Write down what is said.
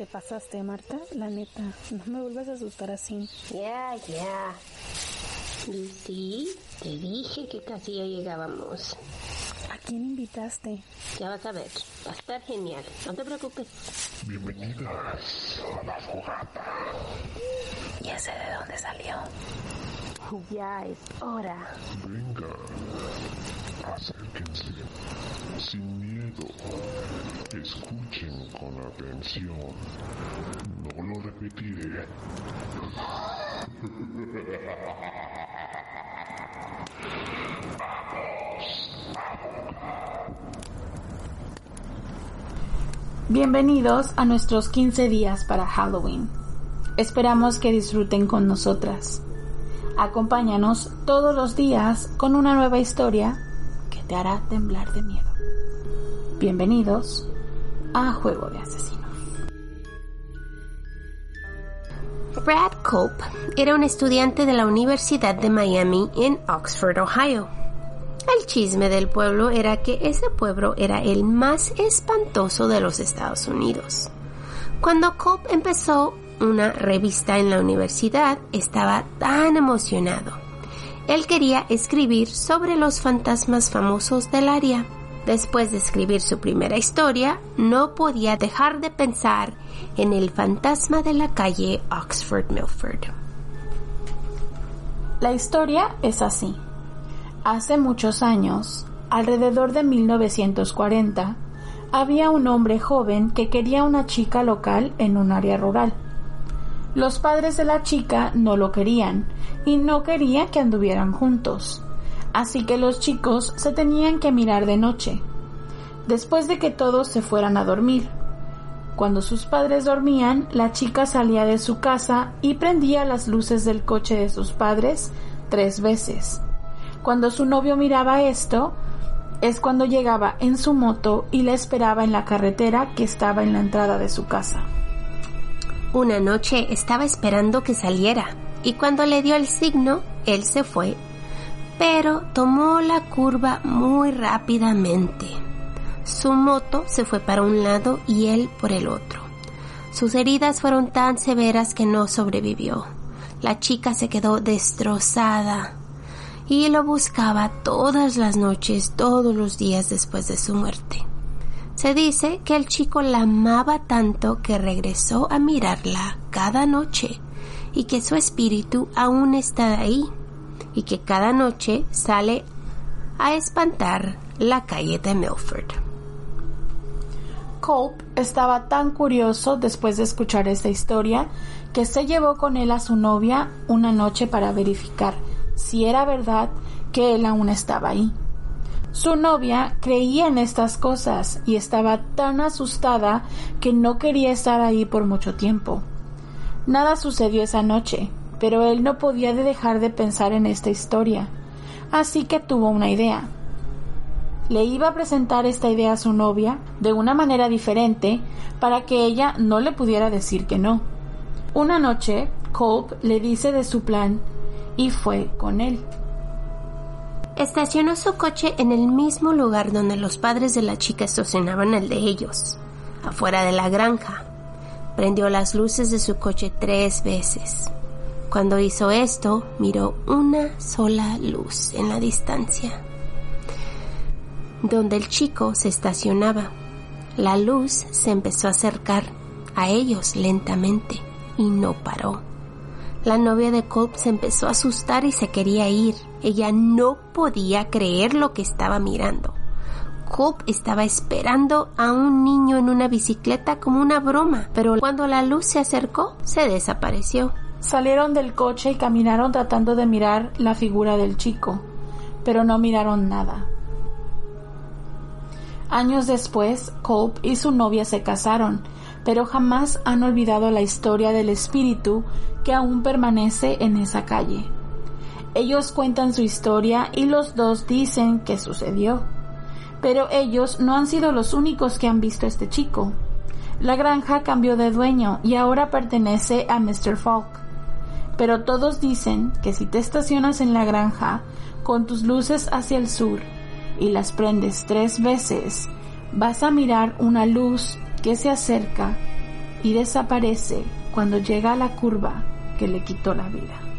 Te pasaste, Marta, la neta. No me vuelvas a asustar así. Ya, ya. Lucy, te dije que casi ya llegábamos. ¿A quién invitaste? Ya vas a ver, va a estar genial. No te preocupes. Bienvenidas a la fogata. Ya sé de dónde salió. Ya es hora. Venga, acérquense. Sin miedo. Escuchen con atención. No lo repetiré. Bienvenidos a nuestros 15 días para Halloween. Esperamos que disfruten con nosotras. Acompáñanos todos los días con una nueva historia te hará temblar de miedo. Bienvenidos a Juego de Asesinos. Brad Cope era un estudiante de la Universidad de Miami en Oxford, Ohio. El chisme del pueblo era que ese pueblo era el más espantoso de los Estados Unidos. Cuando Cope empezó una revista en la universidad, estaba tan emocionado. Él quería escribir sobre los fantasmas famosos del área. Después de escribir su primera historia, no podía dejar de pensar en el fantasma de la calle Oxford Milford. La historia es así. Hace muchos años, alrededor de 1940, había un hombre joven que quería una chica local en un área rural. Los padres de la chica no lo querían y no querían que anduvieran juntos, así que los chicos se tenían que mirar de noche, después de que todos se fueran a dormir. Cuando sus padres dormían, la chica salía de su casa y prendía las luces del coche de sus padres tres veces. Cuando su novio miraba esto, es cuando llegaba en su moto y la esperaba en la carretera que estaba en la entrada de su casa. Una noche estaba esperando que saliera y cuando le dio el signo, él se fue, pero tomó la curva muy rápidamente. Su moto se fue para un lado y él por el otro. Sus heridas fueron tan severas que no sobrevivió. La chica se quedó destrozada y lo buscaba todas las noches, todos los días después de su muerte. Se dice que el chico la amaba tanto que regresó a mirarla cada noche y que su espíritu aún está ahí y que cada noche sale a espantar la calle de Milford. Cope estaba tan curioso después de escuchar esta historia que se llevó con él a su novia una noche para verificar si era verdad que él aún estaba ahí. Su novia creía en estas cosas y estaba tan asustada que no quería estar ahí por mucho tiempo. Nada sucedió esa noche, pero él no podía dejar de pensar en esta historia, así que tuvo una idea. Le iba a presentar esta idea a su novia de una manera diferente para que ella no le pudiera decir que no. Una noche, Cope le dice de su plan y fue con él. Estacionó su coche en el mismo lugar donde los padres de la chica estacionaban el de ellos, afuera de la granja. Prendió las luces de su coche tres veces. Cuando hizo esto, miró una sola luz en la distancia, donde el chico se estacionaba. La luz se empezó a acercar a ellos lentamente y no paró. La novia de Cope se empezó a asustar y se quería ir. Ella no podía creer lo que estaba mirando. Cope estaba esperando a un niño en una bicicleta como una broma, pero cuando la luz se acercó, se desapareció. Salieron del coche y caminaron tratando de mirar la figura del chico, pero no miraron nada. Años después, Culp y su novia se casaron, pero jamás han olvidado la historia del espíritu que aún permanece en esa calle. Ellos cuentan su historia y los dos dicen que sucedió. Pero ellos no han sido los únicos que han visto a este chico. La granja cambió de dueño y ahora pertenece a Mr. Falk. Pero todos dicen que si te estacionas en la granja con tus luces hacia el sur y las prendes tres veces, vas a mirar una luz que se acerca y desaparece cuando llega a la curva que le quitó la vida.